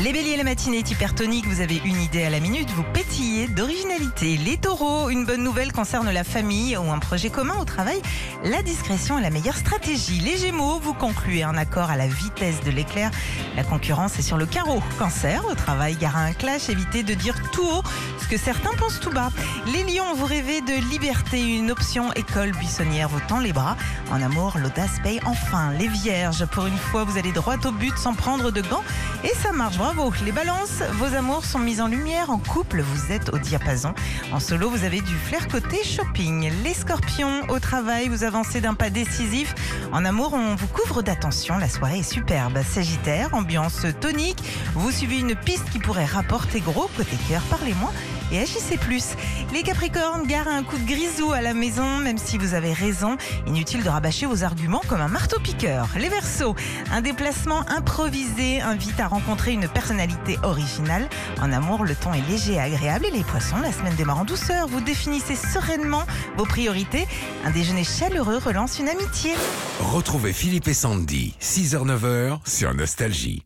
Les béliers, la matinée est hypertonique, vous avez une idée à la minute, vous pétillez d'originalité. Les taureaux, une bonne nouvelle concerne la famille ou un projet commun au travail. La discrétion est la meilleure stratégie. Les gémeaux, vous concluez un accord à la vitesse de l'éclair. La concurrence est sur le carreau. Cancer, au travail, gare un clash, évitez de dire tout haut ce que certains pensent tout bas. Les lions, vous rêvez de liberté, une option école buissonnière vous tend les bras. En amour, l'audace paye enfin. Les vierges, pour une fois, vous allez droit au but sans prendre de gants. Et ça marche, bravo. Les balances, vos amours sont mis en lumière. En couple, vous êtes au diapason. En solo, vous avez du flair côté shopping. Les scorpions, au travail, vous avancez d'un pas décisif. En amour, on vous couvre d'attention. La soirée est superbe. Sagittaire, ambiance tonique. Vous suivez une piste qui pourrait rapporter gros. Côté cœur, parlez-moi et agissez plus. Les Capricornes, gare un coup de grisou à la maison, même si vous avez raison. Inutile de rabâcher vos arguments comme un marteau-piqueur. Les Verseaux, un déplacement improvisé invite à rencontrer une personnalité originale. En amour, le ton est léger et agréable. Et les Poissons, la semaine démarre en douceur. Vous définissez sereinement vos priorités. Un déjeuner chaleureux relance une amitié. Retrouvez Philippe et Sandy, 6h-9h sur Nostalgie.